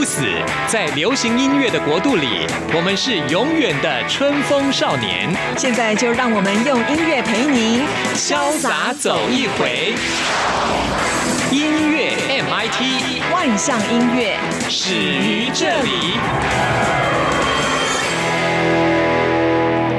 不死，在流行音乐的国度里，我们是永远的春风少年。现在就让我们用音乐陪您潇洒走一回。音乐 MIT 万象音乐始于这里。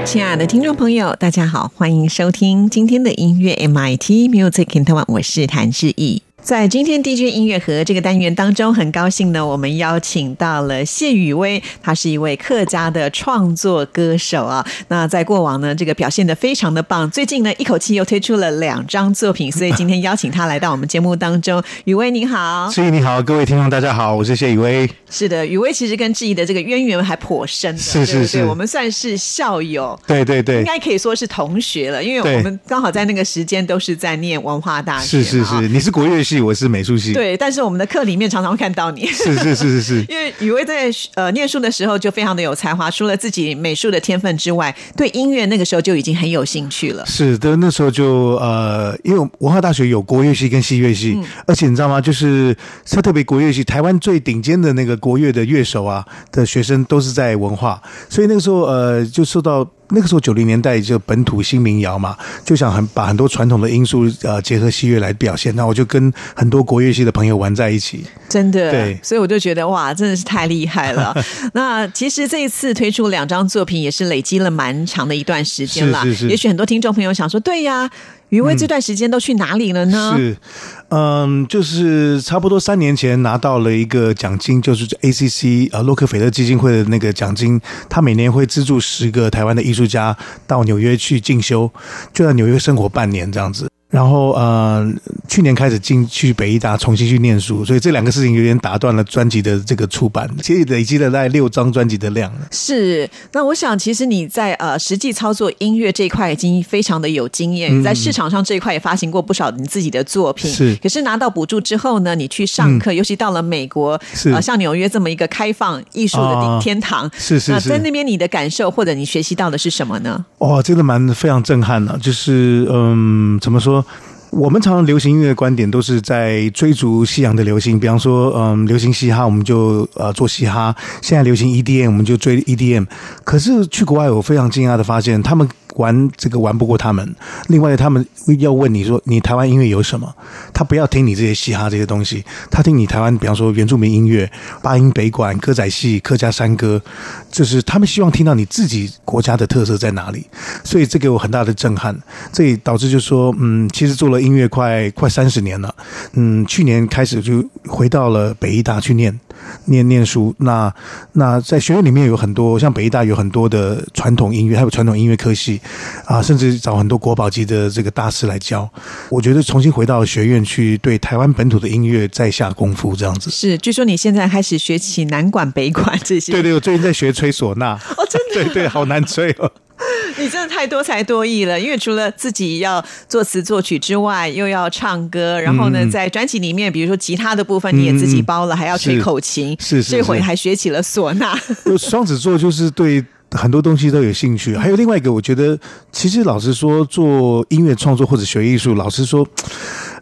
亲爱的听众朋友，大家好，欢迎收听今天的音乐 MIT Music in Taiwan，我是谭志毅。在今天 DJ 音乐盒这个单元当中，很高兴呢，我们邀请到了谢雨薇，她是一位客家的创作歌手啊。那在过往呢，这个表现的非常的棒，最近呢，一口气又推出了两张作品，所以今天邀请她来到我们节目当中。雨薇您好，志毅你好，各位听众大家好，我是谢雨薇。是的，雨薇其实跟志毅的这个渊源还颇深的，是是是，我们算是校友，对对对，应该可以说是同学了，因为我们刚好在那个时间都是在念文化大学，是是是，你是国乐。系我是美术系，对，但是我们的课里面常常会看到你，是是是是是，因为雨薇在呃念书的时候就非常的有才华，除了自己美术的天分之外，对音乐那个时候就已经很有兴趣了。是的，那时候就呃，因为文化大学有国乐系跟西乐系，而且你知道吗？就是他特别国乐系，台湾最顶尖的那个国乐的乐手啊的学生都是在文化，所以那个时候呃就受到。那个时候九零年代就本土新民谣嘛，就想很把很多传统的因素呃结合西乐来表现，那我就跟很多国乐系的朋友玩在一起，真的，对，所以我就觉得哇，真的是太厉害了。那其实这一次推出两张作品，也是累积了蛮长的一段时间了。是是是。也许很多听众朋友想说，对呀。余威这段时间都去哪里了呢？是，嗯，就是差不多三年前拿到了一个奖金，就是 ACC 呃洛克菲勒基金会的那个奖金，他每年会资助十个台湾的艺术家到纽约去进修，就在纽约生活半年这样子。然后呃，去年开始进去北医大重新去念书，所以这两个事情有点打断了专辑的这个出版，其实累积了大概六张专辑的量了。是，那我想其实你在呃实际操作音乐这一块已经非常的有经验，在市场上这一块也发行过不少你自己的作品。是，可是拿到补助之后呢，你去上课，尤其到了美国，是像纽约这么一个开放艺术的天堂，是是是，在那边你的感受或者你学习到的是什么呢？哇，真的蛮非常震撼的，就是嗯，怎么说？我们常常流行音乐观点都是在追逐西洋的流行，比方说，嗯，流行嘻哈，我们就呃做嘻哈；现在流行 EDM，我们就追 EDM。可是去国外，我非常惊讶的发现，他们。玩这个玩不过他们，另外他们要问你说你台湾音乐有什么？他不要听你这些嘻哈这些东西，他听你台湾，比方说原住民音乐、八音北管、歌仔戏、客家山歌，就是他们希望听到你自己国家的特色在哪里。所以这给我很大的震撼，这也导致就说，嗯，其实做了音乐快快三十年了，嗯，去年开始就回到了北医大去念。念念书，那那在学院里面有很多，像北医大有很多的传统音乐，还有传统音乐科系啊，甚至找很多国宝级的这个大师来教。我觉得重新回到学院去，对台湾本土的音乐再下功夫，这样子。是，据说你现在开始学起南管北管这些。对对，我最近在学吹唢呐。哦，真的？对对，好难吹哦。你真的太多才多艺了，因为除了自己要作词作曲之外，又要唱歌，然后呢，在专辑里面，比如说吉他的部分你也自己包了，还要吹口琴，是这回还学起了唢呐。双子座就是对。很多东西都有兴趣，还有另外一个，我觉得其实老实说，做音乐创作或者学艺术，老实说，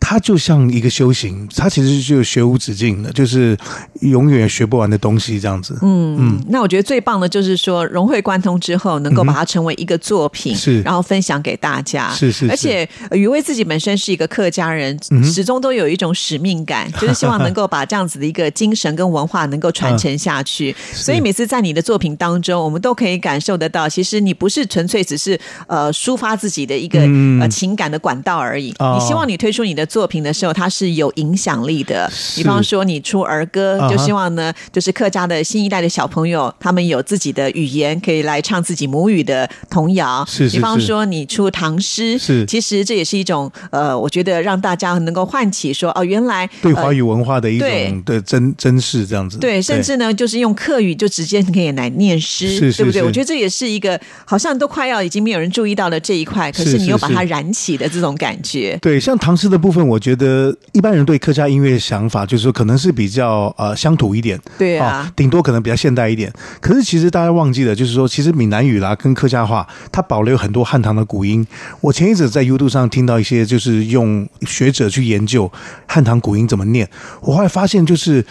它就像一个修行，它其实就学无止境的，就是永远学不完的东西这样子。嗯嗯，那我觉得最棒的就是说融会贯通之后，能够把它成为一个作品，是然后分享给大家。是是，而且余威自己本身是一个客家人，始终都有一种使命感，就是希望能够把这样子的一个精神跟文化能够传承下去。所以每次在你的作品当中，我们都可以。感受得到，其实你不是纯粹只是呃抒发自己的一个呃情感的管道而已。你希望你推出你的作。品的时候，它是有影响力的。比方说，你出儿歌，就希望呢，就是客家的新一代的小朋友，他们有自己的语言，可以来唱自己母语的童谣。是是比方说，你出唐诗，是其实这也是一种呃，我觉得让大家能够唤起说，哦，原来呃对华语文化的一种的珍珍视，这样子。对，甚至呢，就是用客语就直接可以来念诗，是是对不对？我觉得这也是一个好像都快要已经没有人注意到了这一块，可是是你又是是把它燃起的这种感觉。对，像唐诗的部分，我觉得一般人对客家音乐的想法就是说，可能是比较呃乡土一点，对啊哦，顶多可能比较现代一点。可是其实大家忘记了，就是说，其实闽南语啦跟客家话，它保留很多汉唐的古音。我前一阵在 YouTube 上听到一些，就是用学者去研究汉唐古音怎么念，我后来发现就是。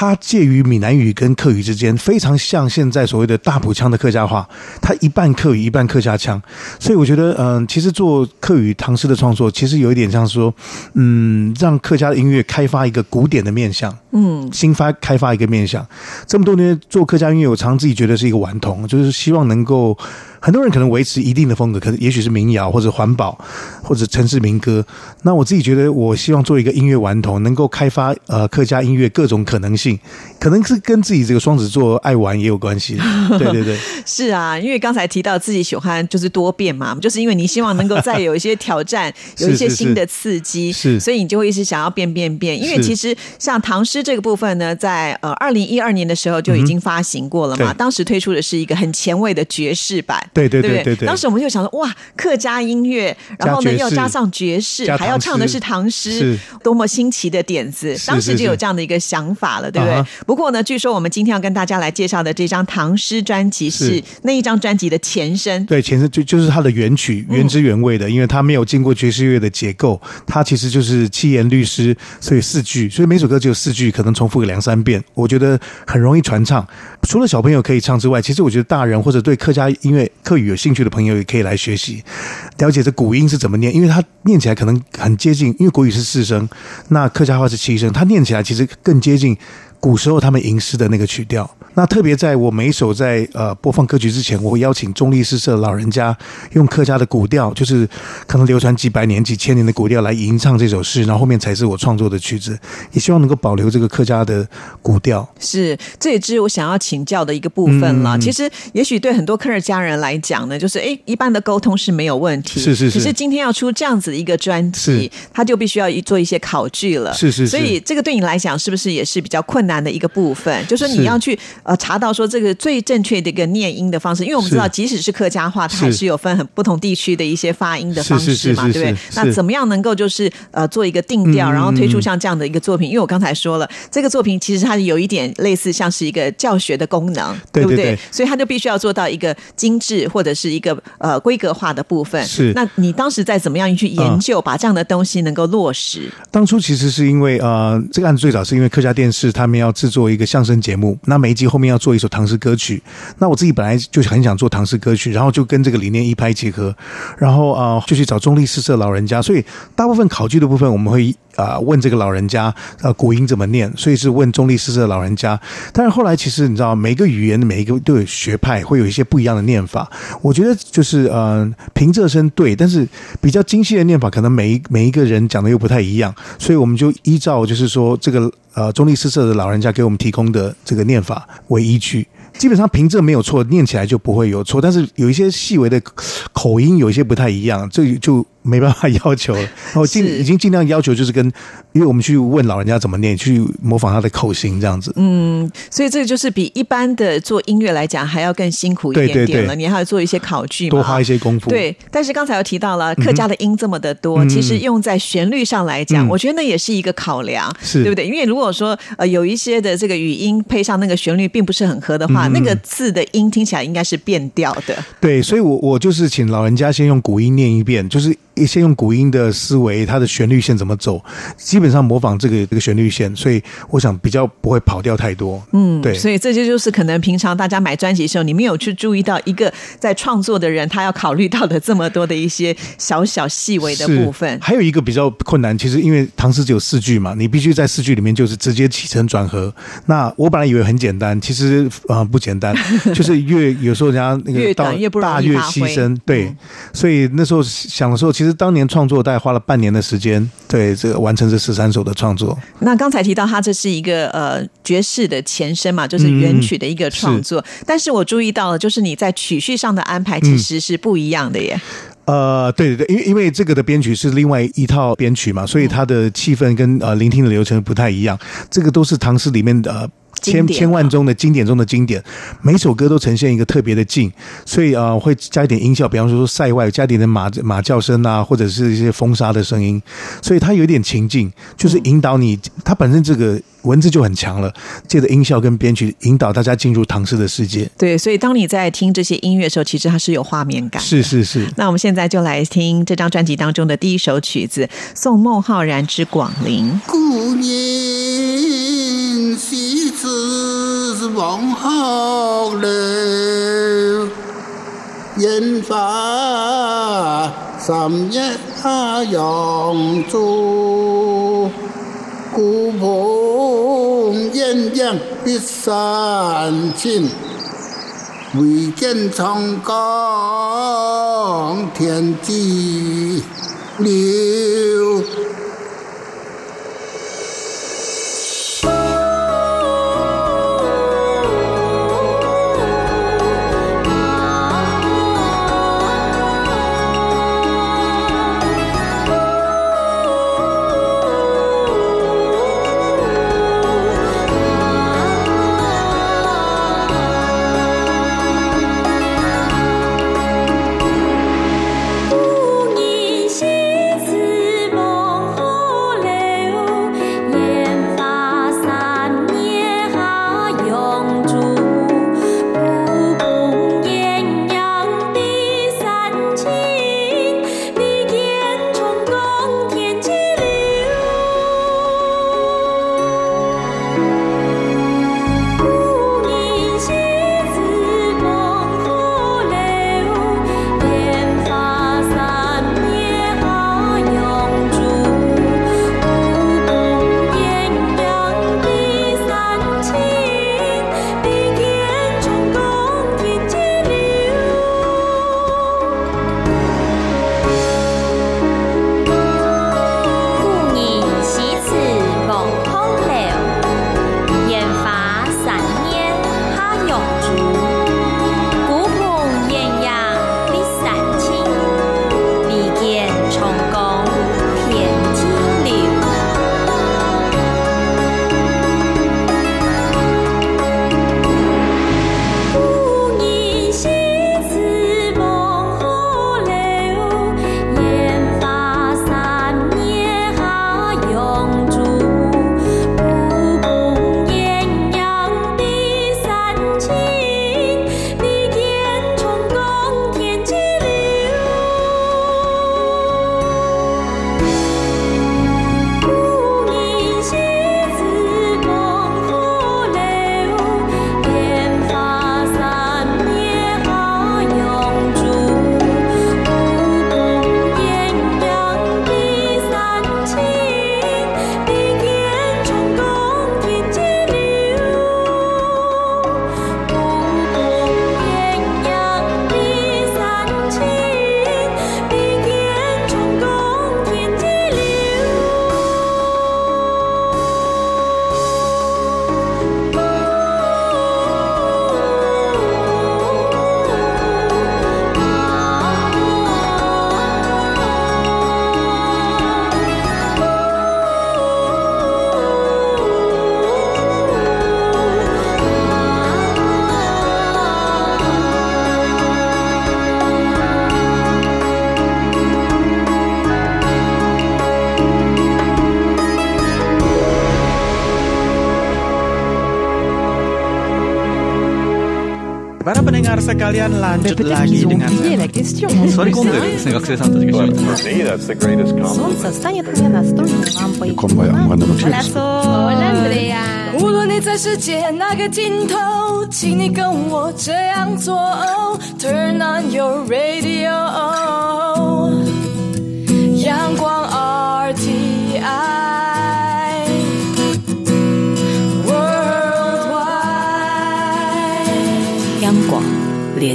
它介于闽南语跟客语之间，非常像现在所谓的大埔腔的客家话，它一半客语一半客家腔，所以我觉得，嗯、其实做客语唐诗的创作，其实有一点像说，嗯，让客家的音乐开发一个古典的面向，嗯，新发开发一个面向。这么多年做客家音乐，我常自己觉得是一个顽童，就是希望能够很多人可能维持一定的风格，可能也许是民谣或者环保或者城市民歌。那我自己觉得，我希望做一个音乐顽童，能够开发呃客家音乐各种可能性，可能是跟自己这个双子座爱玩也有关系。对对对，是啊，因为刚才提到自己喜欢就是多变嘛，就是因为你希望能够再有一些挑战，有一些新的刺激，是所以你就会一直想要变变变。因为其实像唐诗这个部分呢，在呃二零一二年的时候就已经发行过了嘛，对当时推出的是一个很前卫的爵士版，对对对对对对当时我们就想说，哇，客家音乐，然后呢要加上爵士，还要唱的是唐诗，多么新奇的点子！当时就有这样的一个想法了，对不对？不过呢，据说我们今天要跟大家来介绍的这张唐诗专辑是是那一张专辑的前身。对，前身就就是它的原曲，原汁原味的，因为它没有经过爵士乐的结构，它其实就是七言律诗，所以四句，所以每首歌只有四句，可能重复个两三遍，我觉得很容易传唱。除了小朋友可以唱之外，其实我觉得大人或者对客家音乐、客语有兴趣的朋友也可以来学习，了解这古音是怎么念，因为它念起来可能很接近，因为国语是四声，那客家话是七声，它念起来其实更接近。古时候他们吟诗的那个曲调。那特别在我每一首在呃播放歌曲之前，我会邀请中立诗社老人家用客家的古调，就是可能流传几百年、几千年的古调来吟唱这首诗，然后后面才是我创作的曲子，也希望能够保留这个客家的古调。是，这也是我想要请教的一个部分了。嗯其实，也许对很多客家人来讲呢，就是诶，一般的沟通是没有问题。是是是可是今天要出这样子的一个专辑，他就必须要做一些考据了。是是是所以这个对你来讲，是不是也是比较困难的一个部分？就是说你要去呃查到说这个最正确的一个念音的方式，因为我们知道，即使是客家话，它还是有分很不同地区的一些发音的方式嘛，是是是是对不对？那怎么样能够就是呃做一个定调，嗯然后推出像这样的一个作品？因为我刚才说了，这个作品其实它有一点类似像是一个教学的功能，不对不对对？所以它就必须要做到一个精致或者是一个呃规格化的部分。是那你当时在怎么样去研究，把这样的东西能够落实？当初其实是因为呃，这个案子最早是因为客家电视他们要制作一个相声节目，那每一集后后面要做一首唐诗歌曲。那我自己本来就很想做唐诗歌曲，然后就跟这个理念一拍即合，然后啊、就去找中立诗社老人家，所以大部分考据的部分我们会。啊、问这个老人家，呃，古音怎么念？所以是问中立诗社的老人家。但是后来其实你知道，每个语言的每一个都有学派，会有一些不一样的念法。我觉得就是呃，平仄声对，但是比较精细的念法，可能每一每一个人讲的又不太一样，所以我们就依照就是说这个呃中立诗社的老人家给我们提供的这个念法为依据。基本上平仄没有错，念起来就不会有错，但是有一些细微的口音有一些不太一样，这就没办法要求了。然后尽已经尽量要求就是跟，因为我们去问老人家怎么念，去模仿他的口型这样子。嗯，所以这个就是比一般的做音乐来讲还要更辛苦一点点了，对你还要做一些考据，多花一些功夫。对，但是刚才有提到了客家的音这么的多，嗯其实用在旋律上来讲，嗯我觉得那也是一个考量，是对不对？因为如果说呃有一些的这个语音配上那个旋律并不是很合的话，嗯那个字的音听起来应该是变调的。对，所以我我就是请老人家先用古音念一遍，就是先用古音的思维，它的旋律线怎么走，基本上模仿这个这个旋律线，所以我想比较不会跑掉太多。嗯，对所以这就就是可能平常大家买专辑的时候，你没有去注意到一个在创作的人他要考虑到的这么多的一些小小细微的部分。还有一个比较困难，其实因为唐诗只有四句嘛，你必须在四句里面就是直接起承转合。那我本来以为很简单，其实呃不简单，就是越有时候人家那个到短越大越牺牲，对，嗯所以那时候想的时候，其实实当年创作大概花了半年的时间，对这个完成这十三首的创作。那刚才提到它这是一个呃爵士的前身嘛，就是原曲的一个创作。但是我注意到了，就是你在曲序上的安排其实是不一样的耶。呃，对对对，因为因为这个的编曲是另外一套编曲嘛，所以它的气氛跟呃聆听的流程不太一样。这个都是唐诗里面的。千千万中的经典中的经典，每首歌都呈现一个特别的静，所以啊，会加一点音效，比方说塞外加点的马马叫声啊，或者是一些风沙的声音，所以它有点情境，就是引导你。它本身这个文字就很强了，借着音效跟编曲引导大家进入唐诗的世界。对，所以当你在听这些音乐的时候，其实它是有画面感。是是是。那我们现在就来听这张专辑当中的第一首曲子《送孟浩然之广陵》。故年西辞是王后楼，烟花三月扬州，孤蓬艳阳碧山青，唯见长江天际流。sekalian lanjut lagi dengan Sorry, That's the greatest compliment. Hola, Andrea. 无论你在世界哪个尽头，请你跟我这样做。Turn on your radio，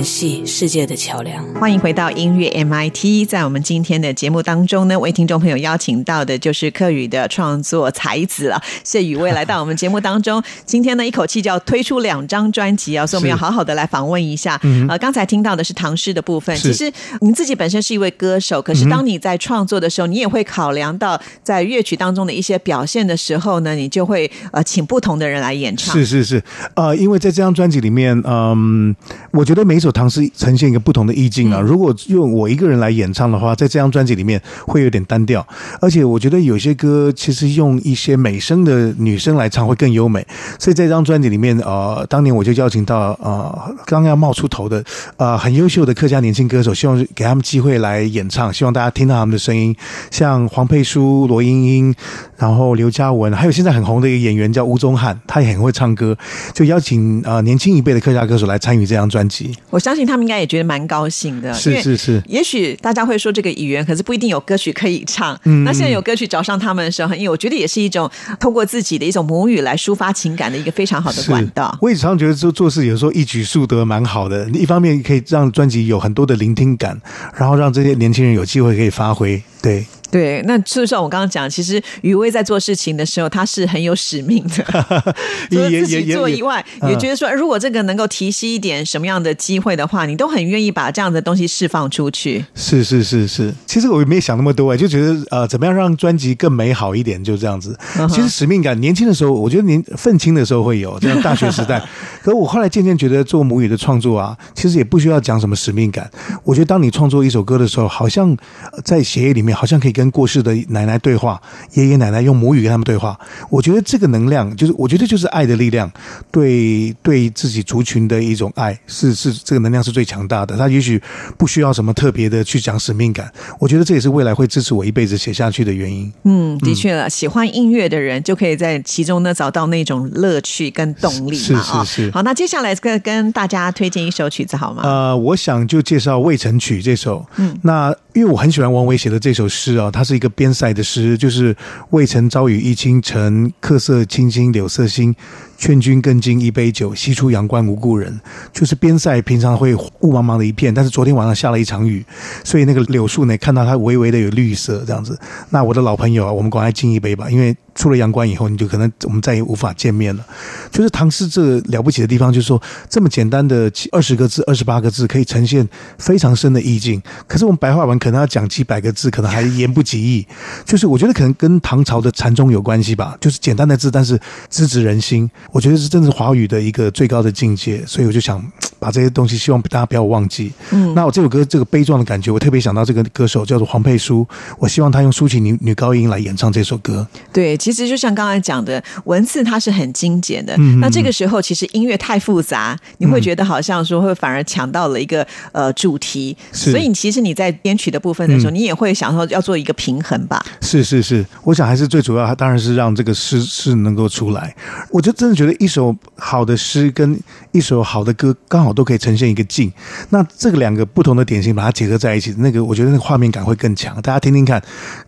系世界的桥梁。欢迎回到音乐 MIT，在我们今天的节目当中呢，为听众朋友邀请到的就是客语的创作才子啊，谢宇威来到我们节目当中。今天呢，一口气就要推出两张专辑啊，所以我们要好好的来访问一下。呃，刚才听到的是唐诗的部分，其实你自己本身是一位歌手，可是当你在创作的时候，你也会考量到在乐曲当中的一些表现的时候呢，你就会呃请不同的人来演唱。是是是，呃，因为在这张专辑里面，嗯，我觉得每一首唐诗呈现一个不同的意境啊。如果用我一个人来演唱的话，在这张专辑里面会有点单调，而且我觉得有些歌其实用一些美声的女生来唱会更优美。所以这张专辑里面，呃，当年我就邀请到呃刚要冒出头的呃很优秀的客家年轻歌手，希望给他们机会来演唱，希望大家听到他们的声音，像黄佩书、罗英英，然后刘嘉文，还有现在很红的一个演员叫吴宗翰，他也很会唱歌，就邀请呃年轻一辈的客家歌手来参与这张专辑。我相信他们应该也觉得蛮高兴的，是是是。也许大家会说这个语言，可是不一定有歌曲可以唱。嗯，那现在有歌曲找上他们的时候，因为我觉得也是一种通过自己的一种母语来抒发情感的一个非常好的管道。我也常常觉得做做事有时候一举数得蛮好的，一方面可以让专辑有很多的聆听感，然后让这些年轻人有机会可以发挥。对。对，那就像我刚刚讲，其实余威在做事情的时候，他是很有使命的。除了自己做以外，也觉得说，如果这个能够提息一点什么样的机会的话，你都很愿意把这样的东西释放出去。是是是是，其实我也没想那么多，就觉得呃，怎么样让专辑更美好一点，就这样子。其实使命感，年轻的时候，我觉得年愤青的时候会有，这样大学时代。可我后来渐渐觉得，做母语的创作啊，其实也不需要讲什么使命感。我觉得，当你创作一首歌的时候，好像在协议里面，好像可以跟跟过世的奶奶对话，爷爷奶奶用母语跟他们对话。我觉得这个能量，就是我觉得就是爱的力量，对对自己族群的一种爱，是是这个能量是最强大的。他也许不需要什么特别的去讲使命感，我觉得这也是未来会支持我一辈子写下去的原因。嗯，的确了，喜欢音乐的人就可以在其中呢找到那种乐趣跟动力嘛。是是是。好，那接下来跟跟大家推荐一首曲子好吗？呃，我想就介绍《渭城曲》这首。嗯，那因为我很喜欢王维写的这首诗啊。它是一个边塞的诗，就是“渭城朝雨浥轻尘，客舍青青柳色新。劝君更尽一杯酒，西出阳关无故人。”就是边塞平常会雾茫茫的一片，但是昨天晚上下了一场雨，所以那个柳树呢，看到它微微的有绿色这样子。那我的老朋友啊，我们赶快敬一杯吧，因为出了阳关以后，你就可能我们再也无法见面了。就是唐诗这了不起的地方，就是说这么简单的二十个字、二十八个字，可以呈现非常深的意境。可是我们白话文可能要讲几百个字，可能还言不及义。就是我觉得可能跟唐朝的禅宗有关系吧，就是简单的字，但是直指人心。我觉得是真的是华语的一个最高的境界，所以我就想把这些东西，希望大家不要忘记。嗯，那我这首歌这个悲壮的感觉，我特别想到这个歌手叫做黄佩书，我希望他用抒情女女高音来演唱这首歌。对，其实就像刚才讲的，文字它是很精简的。嗯那这个时候其实音乐太复杂，你会觉得好像说会反而抢到了一个呃主题，所以其实你在编曲的部分的时候，你也会想说要做一个平衡吧。是是是，我想还是最主要，它当然是让这个诗是能够出来。我就真的觉得一首好的诗跟一首好的歌，刚好都可以呈现一个境。那这个两个不同的点型把它结合在一起，那个我觉得那个画面感会更强。大家听听看，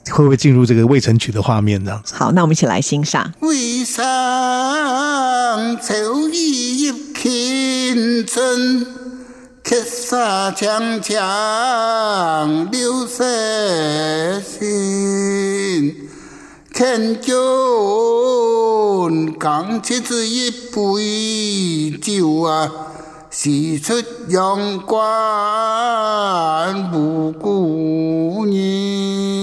会不会进入这个未成曲的画面这样子？好，那我们一起来欣赏。渭上秋意清春，客舍青青柳色新。劝君更尽这一杯酒啊，西出阳关无故人。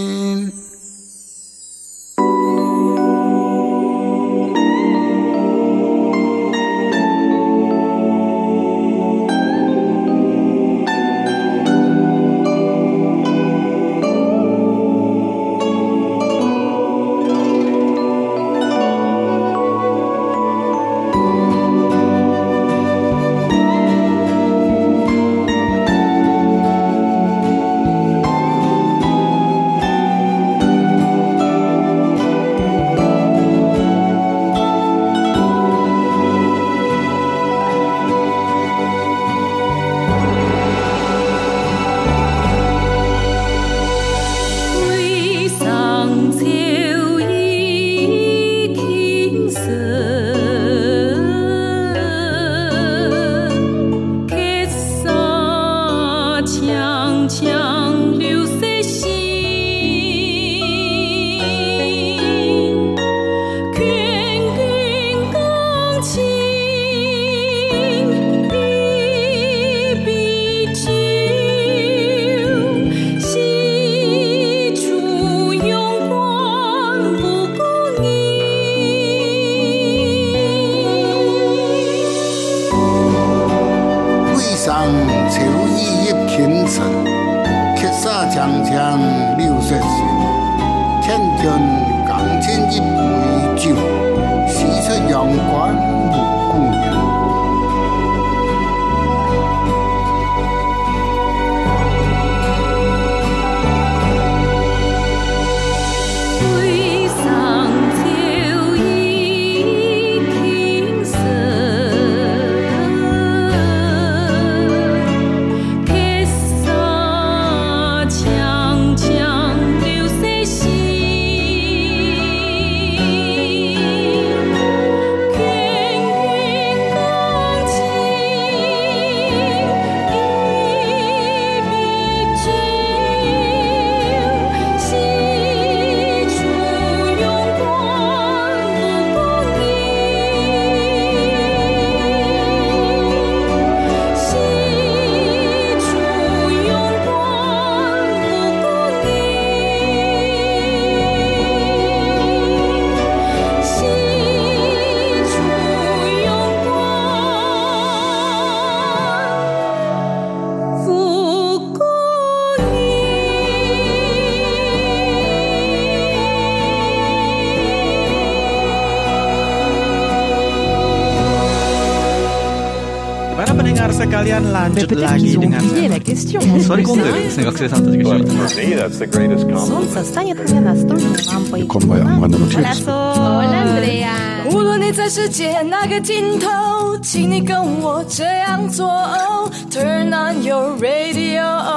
んたちが一緒に Солнце станет мне настольным лампой. Hola Andrea，无论你在世界哪个尽头，请你跟我这样做。Turn on your radio，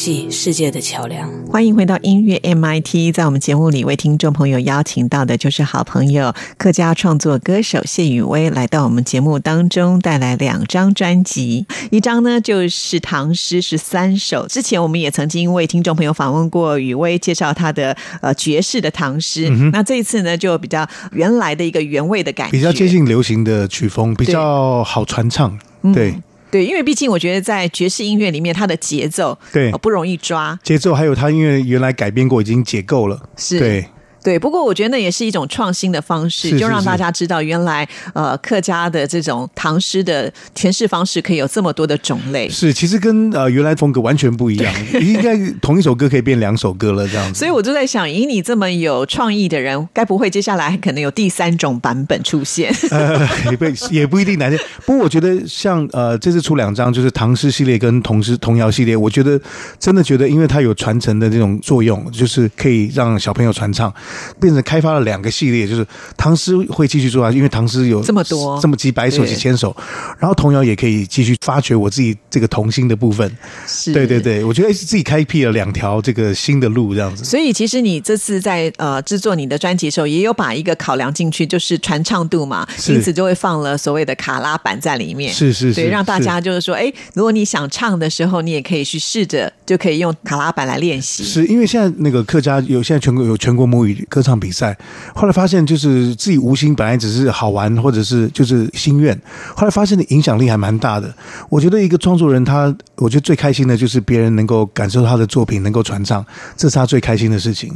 系世界的桥梁。欢迎回到音乐 MIT，在我们节目里为听众朋友邀请到的就是好朋友客家创作歌手谢雨薇，来到我们节目当中带来两张专辑，一张呢就是唐诗十三首。之前我们也曾经为听众朋友访问过雨薇，介绍她的呃爵士的唐诗。那这一次呢，就比较原来的一个原味的感觉，比较接近流行的曲风，比较好传唱。对，对，因为毕竟我觉得在爵士音乐里面，它的节奏对。呃不容易抓，节奏还有它，因为原来改编过，已经解构了。是。对，对，不过我觉得那也是一种创新的方式，是就是让大家知道原来呃客家的这种唐诗的诠释方式可以有这么多的种类。是其实跟呃原来风格完全不一样，应该同一首歌可以变两首歌了这样子。所以我就在想，以你这么有创意的人，该不会接下来可能有第三种版本出现？呃，也不也不一定难听。不过我觉得像呃这次出两张就是唐诗系列跟童诗童谣系列，我觉得真的觉得，因为它有传承的这种作用，就是可以让小朋友传唱，变成开发了两个系列，就是唐诗会继续做下去，因为唐诗有这么多这么几百首几千首，然后童谣也可以继续发掘我自己这个童心的部分。是对对。对，我觉得自己开辟了两条这个新的路，这样子。所以其实你这次在呃制作你的专辑的时候，也有把一个考量进去，就是传唱度嘛，因此就会放了所谓的卡拉版在里面。是是是对，让大家就是说，哎，如果你想唱的时候，你也可以去试着，就可以用卡拉版来练习。是因为现在那个客家有现在全国有全国母语歌唱比赛，后来发现就是自己无心本来只是好玩或者是就是心愿，后来发现的影响力还蛮大的。我觉得一个创作人他，我觉得最开心的就是别人能够感受他的作品能够传唱，这是他最开心的事情。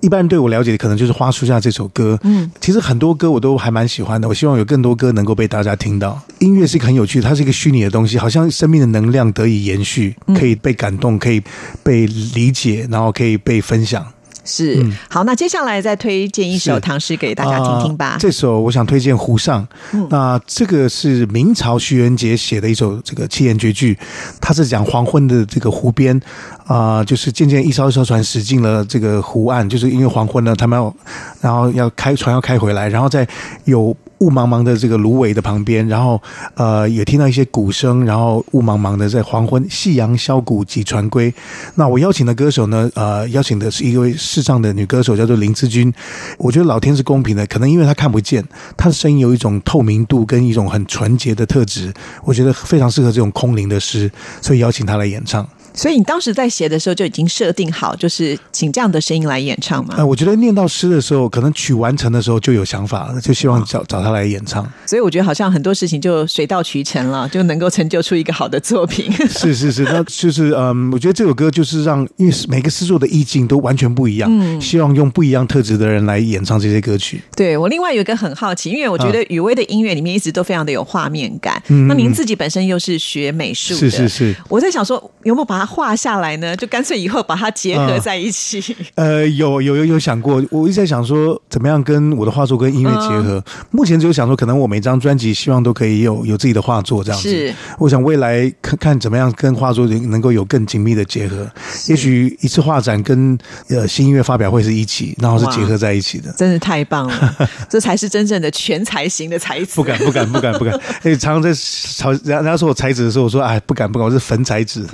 一般人对我了解的可能就是《花树下》这首歌，嗯，其实很多歌我都还蛮喜欢的。我希望有更多歌能够被大家听到。音乐是一个很有趣的，它是一个虚拟的东西，好像生命的能量得以延续，可以被感动，可以被理解，然后可以被分享。是，好，那接下来再推荐一首唐诗给大家听听吧。啊这首我想推荐《湖上》，那这个是明朝徐元杰写的一首这个七言绝句，他是讲黄昏的这个湖边啊、就是渐渐一艘一艘船驶进了这个湖岸，就是因为黄昏了，他们要然后要开船要开回来，然后在有。雾茫茫的这个芦苇的旁边，然后呃也听到一些鼓声，然后雾茫茫的在黄昏，夕阳箫鼓几船归。那我邀请的歌手呢，呃，邀请的是一位视障的女歌手，叫做林志君。我觉得老天是公平的，可能因为她看不见，她的声音有一种透明度跟一种很纯洁的特质，我觉得非常适合这种空灵的诗，所以邀请她来演唱。所以你当时在写的时候就已经设定好，就是请这样的声音来演唱吗？呃，我觉得念到诗的时候，可能曲完成的时候就有想法了，就希望找 找他来演唱。所以我觉得好像很多事情就水到渠成了，就能够成就出一个好的作品。是是是，那就是嗯，我觉得这首歌就是让，因为每个诗作的意境都完全不一样，嗯，希望用不一样特质的人来演唱这些歌曲。对我另外有一个很好奇，因为我觉得雨薇的音乐里面一直都非常的有画面感。那您自己本身又是学美术的，是是是，我在想说有没有把它画下来呢？就干脆以后把它结合在一起。呃，有有有有想过，我一直在想说怎么样跟我的画作跟音乐结合。目前只有想说，可能我每张专辑希望都可以有有自己的画作这样子。是，我想未来看看怎么样跟画作能够有更紧密的结合。也许一次画展跟呃新音乐发表会是一起，然后是结合在一起的。真是太棒了，这才是真正的全才型的才子。不敢不敢不敢不敢！哎，常常在吵，人家说我才子的时候，我说哎不敢不敢，我是粉才子。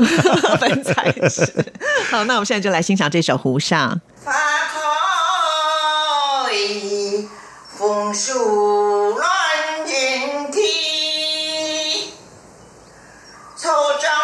粉才是。好，那我们现在就来欣赏这首《湖上》。花开枫树乱云梯，草长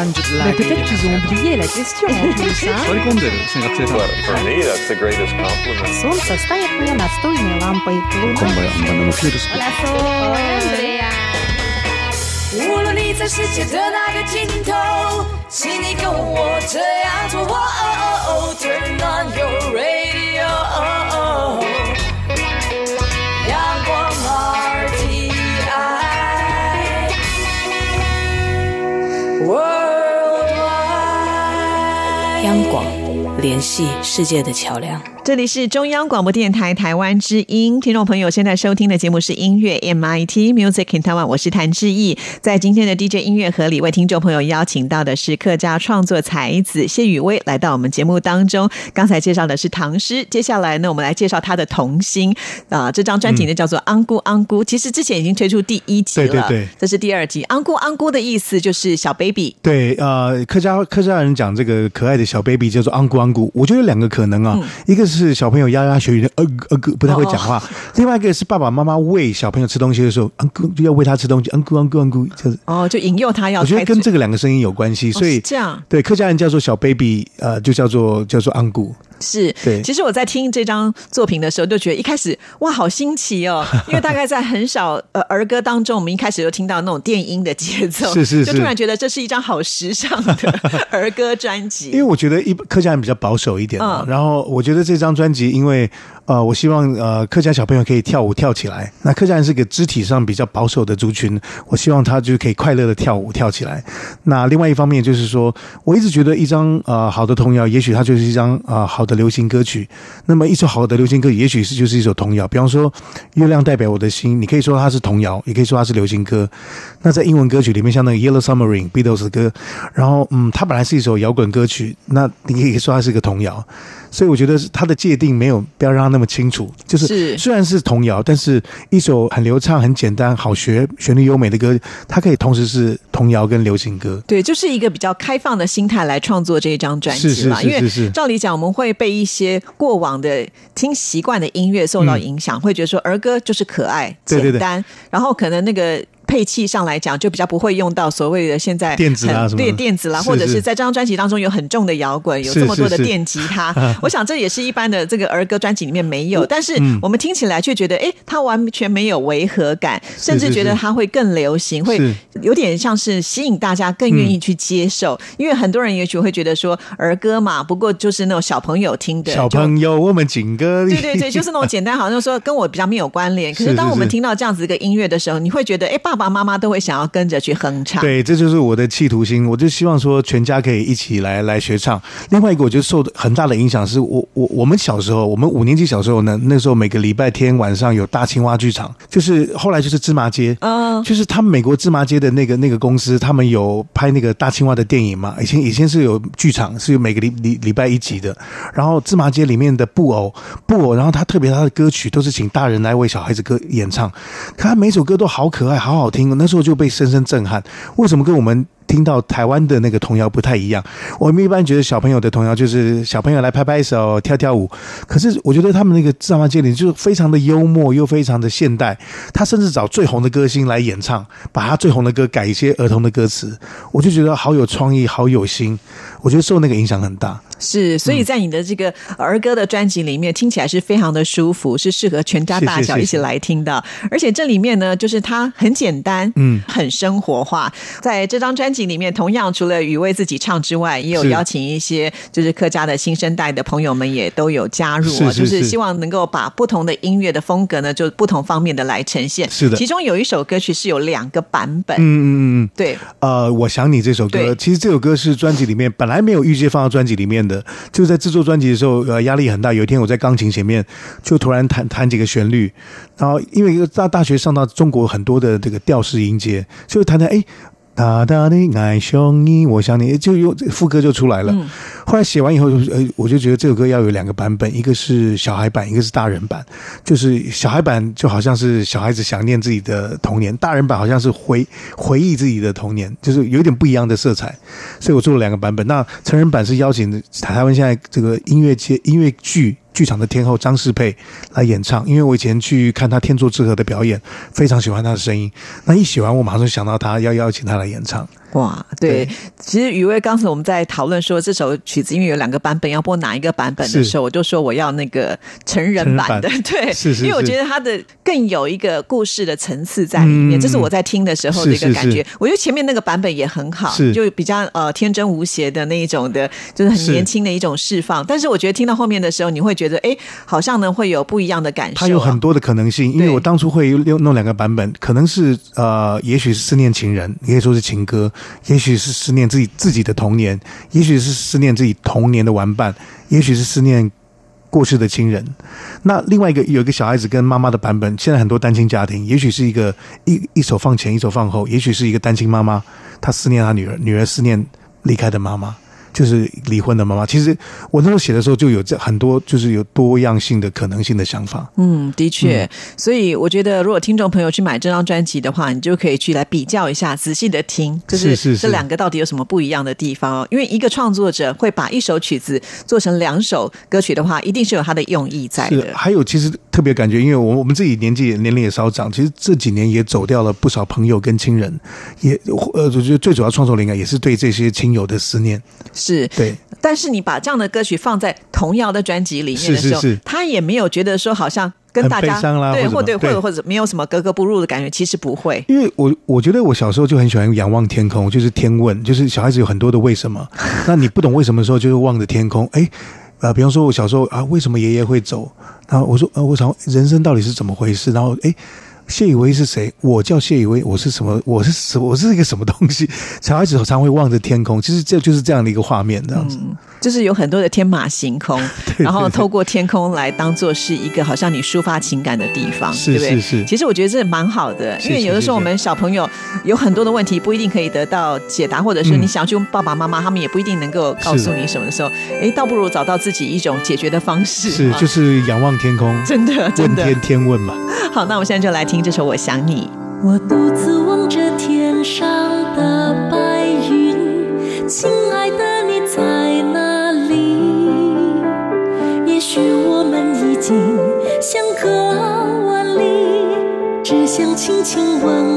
sekalian lanjut lagi. Peut-être qu'ils ont oublié la question en plus. hein. Sorry kumder, sangat saya But for me, that's the greatest compliment. Солнце станет мне настольной лампой. Луна Hola, Sol. Hola, Andrea. 无论你在世界的哪个尽头，请你跟我这样做。Turn on your radio，阳光 RTI，Worldwide， 央广联系世界的桥梁。这里是中央广播电台台湾之音，听众朋友现在收听的节目是音乐 MIT Music in Taiwan，我是谭志毅。在今天的 DJ 音乐盒里，为听众朋友邀请到的是客家创作才子谢雨薇来到我们节目当中。刚才介绍的是唐诗，接下来呢，我们来介绍他的童星啊，这张专辑呢叫做《安姑安姑》，其实之前已经推出第一集了，对对对，这是第二集。安姑安姑的意思就是小 baby，对，呃，客家客家人讲这个可爱的小 baby 叫做安姑安姑，我觉得有两个可能啊，嗯。一个是小朋友丫丫学语的呃呃不太会讲话，另外一个是爸爸妈妈喂小朋友吃东西的时候，安姑就要喂他吃东西，嗯哥嗯哥嗯哥，就是哦，就引诱他要我觉得。跟这个两个声音有关系，所以哦这样。对客家人叫做小 baby，呃，就叫做叫做安姑。是，对。其实我在听这张作品的时候，就觉得一开始哇，好新奇哦，因为大概在很少呃儿歌当中，我们一开始就听到那种电音的节奏，是是就突然觉得这是一张好时尚的 儿歌专辑。因为我觉得一客家人比较保守一点嘛，嗯。然后我觉得这张专辑，因为呃，我希望呃客家小朋友可以跳舞跳起来。那客家人是个肢体上比较保守的族群，我希望他就可以快乐的跳舞跳起来。那另外一方面就是说，我一直觉得一张呃好的童谣，也许它就是一张啊、好的流行歌曲。那么一首好的流行歌，也许是就是一首童谣。比方说，《月亮代表我的心》，你可以说它是童谣，也可以说它是流行歌。那在英文歌曲里面，像那个《Yellow Submarine》Beatles 的歌，然后嗯，它本来是一首摇滚歌曲，那你可以说它是一个童谣。所以我觉得它的界定没有不要让它那么清楚，就是是虽然是童谣，但是一首很流畅、很简单、好学、旋律优美的歌，它可以同时是童谣跟流行歌。对，就是一个比较开放的心态来创作这一张专辑是是嘛。因为是是是照理讲，我们会被一些过往的听习惯的音乐受到影响，会觉得说儿歌就是可爱、嗯对对对简单，然后可能那个。配器上来讲，就比较不会用到所谓的现在电子啦对电子啦，或者是是。在这张专辑当中有很重的摇滚，有这么多的电吉他。我想这也是一般的这个儿歌专辑里面没有，但是嗯。我们听起来却觉得，哎，它完全没有违和感，甚至觉得它会更流行，会有点像是吸引大家更愿意去接受，嗯因为很多人也许会觉得说儿歌嘛，不过就是那种小朋友听的，小朋友，我们警歌，对对对，就是那种简单，好像说跟我比较没有关联。可是 当我们听到这样子一个音乐的时候，你会觉得，哎，爸爸爸妈妈都会想要跟着去哼唱。对，这就是我的企图心。我就希望说，全家可以一起来来学唱。另外一个，我觉得受很大的影响是我我我们小时候，我们五年级小时候呢，那时候每个礼拜天晚上有大青蛙剧场，就是后来就是芝麻街，嗯，就是他们美国芝麻街的那个那个公司，他们有拍那个大青蛙的电影嘛？以前以前是有剧场，是有每个礼礼礼拜一集的。然后芝麻街里面的布偶布偶，然后他特别他的歌曲都是请大人来为小孩子歌演唱，可他每首歌都好可爱，好好听。那时候就被深深震撼。为什么跟我们听到台湾的那个童谣不太一样？我们一般觉得小朋友的童谣就是小朋友来拍拍手、跳跳舞，可是我觉得他们那个芝麻街里就是非常的幽默，又非常的现代。他甚至找最红的歌星来演唱，把他最红的歌改一些儿童的歌词，我就觉得好有创意，好有心。我觉得受那个影响很大。是，所以在你的这个儿歌的专辑里面，听起来是非常的舒服，是适合全家大小一起来听的。而且这里面呢，就是它很简单，嗯很生活化。在这张专辑里面，同样除了雨薇自己唱之外，也有邀请一些就是客家的新生代的朋友们也都有加入就是希望能够把不同的音乐的风格呢，就不同方面的来呈现。是的其中有一首歌曲是有两个版本，嗯嗯嗯嗯。对，呃，我想你这首歌，其实这首歌是专辑里面本来没有预计放到专辑里面的，就在制作专辑的时候，呃，压力很大。有一天我在钢琴前面就突然弹弹几个旋律，然后因为大大学上到中国很多的这个调式音阶，就弹弹哎。大大的爱上你，我想你，就用副歌就出来了。后来写完以后，呃，我就觉得这首歌要有两个版本，一个是小孩版，一个是大人版。就是小孩版就好像是小孩子想念自己的童年，大人版好像是回回忆自己的童年，就是有一点不一样的色彩。所以我做了两个版本。那成人版是邀请台湾现在这个音乐界音乐剧。剧场的天后张世佩来演唱，因为我以前去看她天作之合的表演，非常喜欢她的声音。那一喜欢，我马上就想到她，要邀请她来演唱。哇，对，其实雨薇刚才我们在讨论说这首曲子，因为有两个版本，要播哪一个版本的时候，我就说我要那个成人版的，对，是是，因为我觉得它的更有一个故事的层次在里面，这是我在听的时候的一个感觉。我觉得前面那个版本也很好，就比较呃天真无邪的那一种的，就是很年轻的一种释放。但是我觉得听到后面的时候，你会觉得哎，好像呢会有不一样的感受。它有很多的可能性，因为我当初会用弄两个版本，可能是呃，也许是思念情人，也可以说是情歌。也许是思念自己自己的童年，也许是思念自己童年的玩伴，也许是思念过世的亲人。那另外一个有一个小孩子跟妈妈的版本，现在很多单亲家庭，也许是一个一一手放前一手放后，也许是一个单亲妈妈，她思念她女儿，女儿思念离开的妈妈。就是离婚的妈妈。其实我那时候写的时候就有这很多，就是有多样性的可能性的想法。嗯，的确。所以我觉得，如果听众朋友去买这张专辑的话，你就可以去来比较一下，仔细的听，就是这两个到底有什么不一样的地方。因为一个创作者会把一首曲子做成两首歌曲的话，一定是有他的用意在的。还有，其实特别感觉，因为我我们自己年纪年龄也稍长，其实这几年也走掉了不少朋友跟亲人，也呃，我觉得最主要创作灵感也是对这些亲友的思念。是对，但是你把这样的歌曲放在童谣的专辑里面的时候，他也没有觉得说好像跟大家对或对或者或者没有什么格格不入的感觉，其实不会。因为我我觉得我小时候就很喜欢仰望天空，就是天问，就是小孩子有很多的为什么。那你不懂为什么的时候，就是望着天空。哎，呃，比方说我小时候啊，为什么爷爷会走？然后我说呃，我想人生到底是怎么回事？然后哎。谢以威是谁？我叫谢以威，我是什么？我是什？我是一个什么东西？小孩子常会望着天空，其实这就是这样的一个画面，这样子。就是有很多的天马行空，然后透过天空来当做是一个好像你抒发情感的地方，对不对？是。其实我觉得这蛮好的，因为有的时候我们小朋友有很多的问题不一定可以得到解答，或者是你想要去问爸爸妈妈，他们也不一定能够告诉你什么的时候，哎，倒不如找到自己一种解决的方式。是，就是仰望天空，真的，问天天问嘛。好，那我们现在就来听这首《我想你》。我独自望着天上的白云，亲爱的你在哪里？也许我们已经相隔万里，只想轻轻问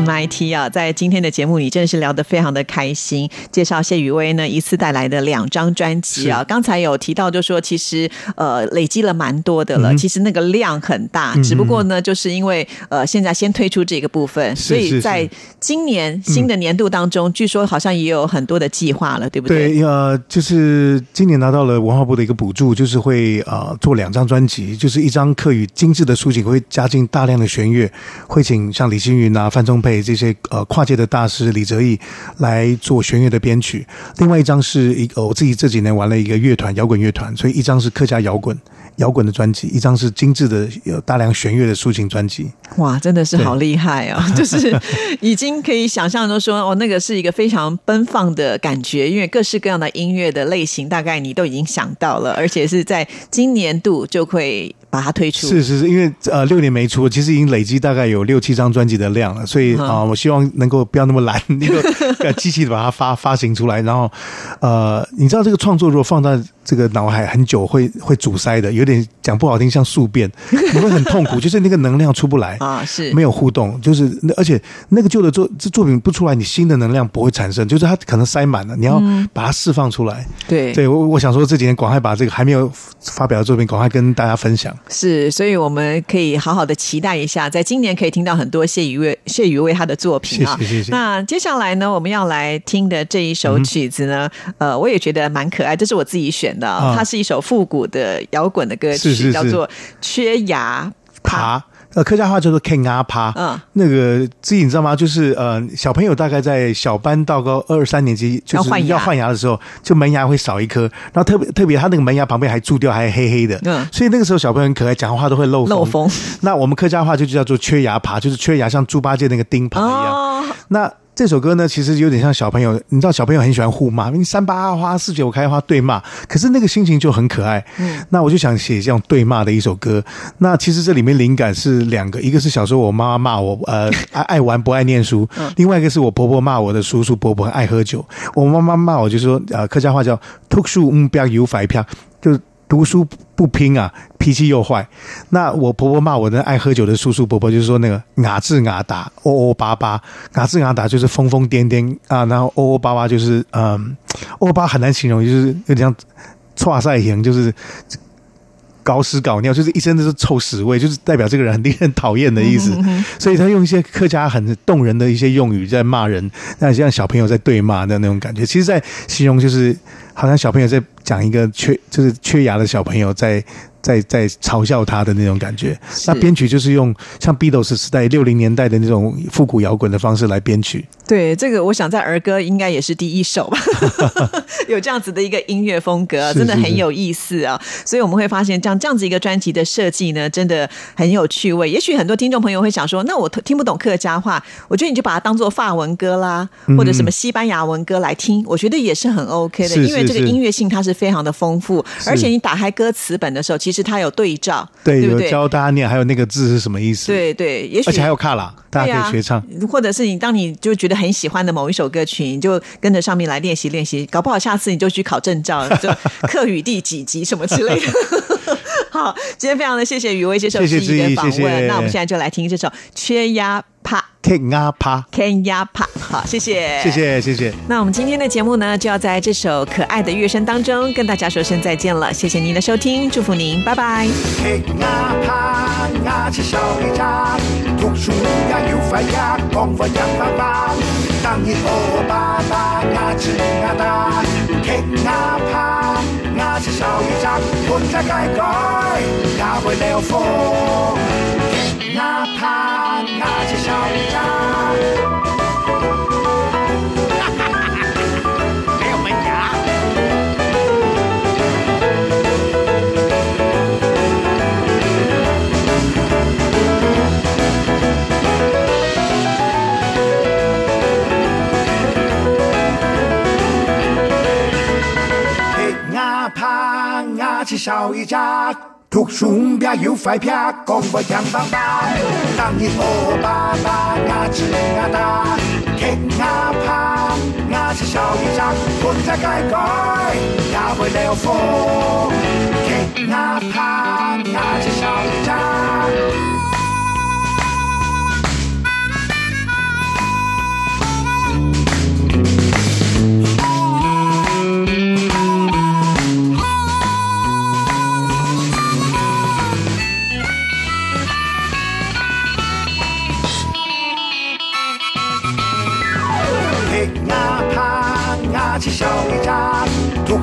MIT 啊，在今天的节目里，真的是聊得非常的开心。介绍谢雨薇呢，一次带来的两张专辑啊，刚才有提到，就说其实呃累积了蛮多的了，其实那个量很大，只不过呢，就是因为呃现在先推出这个部分，所以在今年新的年度当中，据说好像也有很多的计划了，对不对？对，呃，就是今年拿到了文化部的一个补助，就是会呃做两张专辑，就是一张课语精致的抒情，会加进大量的弦乐，会请像李星云啊、范仲佩这些呃跨界的大师李哲毅来做弦乐的编曲，另外一张是一个我自己这几年玩了一个乐团摇滚乐团，所以一张是客家摇滚摇滚的专辑，一张是精致的有大量弦乐的抒情专辑。哇，真的是好厉害哦！就是已经可以想象，都说哦，那个是一个非常奔放的感觉，因为各式各样的音乐的类型，大概你都已经想到了，而且是在今年度就会把它推出。是是是，因为呃六年没出，其实已经累积大概有六七张专辑的量了，所以啊、我希望能够不要那么懒，能够积极的把它发发行出来。然后呃，你知道这个创作如果放在这个脑海很久，会会阻塞的，有点讲不好听，像宿便，你会很痛苦，就是那个能量出不来。啊，是没有互动，就是那而且那个旧的作这作品不出来，你新的能量不会产生，就是它可能塞满了，你要把它释放出来。对对，我我想说这几年赶快把这个还没有发表的作品赶快跟大家分享。是，所以我们可以好好的期待一下，在今年可以听到很多谢雨薇谢雨薇她的作品啊。谢谢谢谢。那接下来呢，我们要来听的这一首曲子呢，呃，我也觉得蛮可爱，这是我自己选的它是一首复古的摇滚的歌曲，是是是。叫做《缺牙。爬，呃，客家话叫做 “king 阿趴”。嗯，那个自己你知道吗？就是呃，小朋友大概在小班到高二三年级，就是要换牙要换牙的时候，就门牙会少一颗，然后特别特别，他那个门牙旁边还蛀掉，还黑黑的。嗯所以那个时候小朋友很可爱，讲话都会漏漏风。那我们客家话就叫做缺牙爬，就是缺牙，像猪八戒那个钉耙一样。哦，那这首歌呢，其实有点像小朋友，你知道小朋友很喜欢互骂，三八花四九开花对骂，可是那个心情就很可爱。嗯，那我就想写这样对骂的一首歌。那其实这里面灵感是两个，一个是小时候我妈妈骂我，呃，爱爱玩不爱念书；另外一个是我婆婆骂我的叔叔伯伯爱喝酒。我妈妈骂我就说，呃，客家话叫“读书唔不要有反票”，就是读书不拼啊，脾气又坏。那我婆婆骂我的爱喝酒的叔叔伯伯，就是说那个牙治牙打，哦哦巴巴，牙治牙打就是疯疯癫癫啊，然后哦哦巴巴就是嗯，哦哦巴很难形容，就是有点像错赛型，就是。搞屎搞尿，就是一身都是臭屎味，就是代表这个人很令人讨厌的意思。所以他用一些客家很动人的一些用语在骂人，那像小朋友在对骂的那种感觉。其实，在形容就是好像小朋友在讲一个缺就是缺牙的小朋友在在在嘲笑他的那种感觉。那编曲就是用像 Beatles 时代六零年代的那种复古摇滚的方式来编曲。对，这个我想在儿歌应该也是第一首吧，有这样子的一个音乐风格、真的很有意思啊。所以我们会发现，这样这样子一个专辑的设计呢，真的很有趣味。也许很多听众朋友会想说，那我听不懂客家话，我觉得你就把它当做法文歌啦，嗯或者什么西班牙文歌来听，我觉得也是很 OK 的，是因为这个音乐性它是非常的丰富，而且你打开歌词本的时候，其实它有对照，对，有对不对？教大家念，还有那个字是什么意思？，对对，也许而且还有卡拉，大家可以学唱。啊或者是你当你就觉得很喜欢的某一首歌曲，你就跟着上面来练习练习，搞不好下次你就去考证照，就课语第几级什么之类的。好，今天非常的谢谢雨薇接受谢谢志毅的访问，那我们现在就来听这首《缺压怕 King 阿趴压怕》。好，谢谢，谢。谢谢谢。那我们今天的节目呢，就要在这首可爱的乐声当中跟大家说声再见了。谢谢您的收听，祝福您，拜拜。牙怕牙齒手一揸，讀書也要快呀，功課也慢慢。當然我爸爸牙齒牙打，傾牙怕牙齒手一揸，換隻街改也會了風。傾牙怕牙齒手一揸。沒有門牙。牙怕牙齒少一隻，讀書不要快撇，功課強棒棒。當然我爸爸牙齒牙打，傾牙怕牙齒少一隻，換隻街改也會了風。傾牙怕牙齒少一隻。牙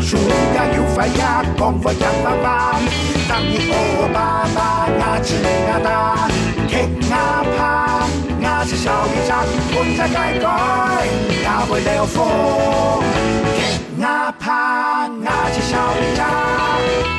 讀書也要快呀，功課強棒棒。當然我爸爸牙齒牙打，傾牙怕牙齿小雨仔，本在解改，也会了风。牙怕牙齿小雨仔。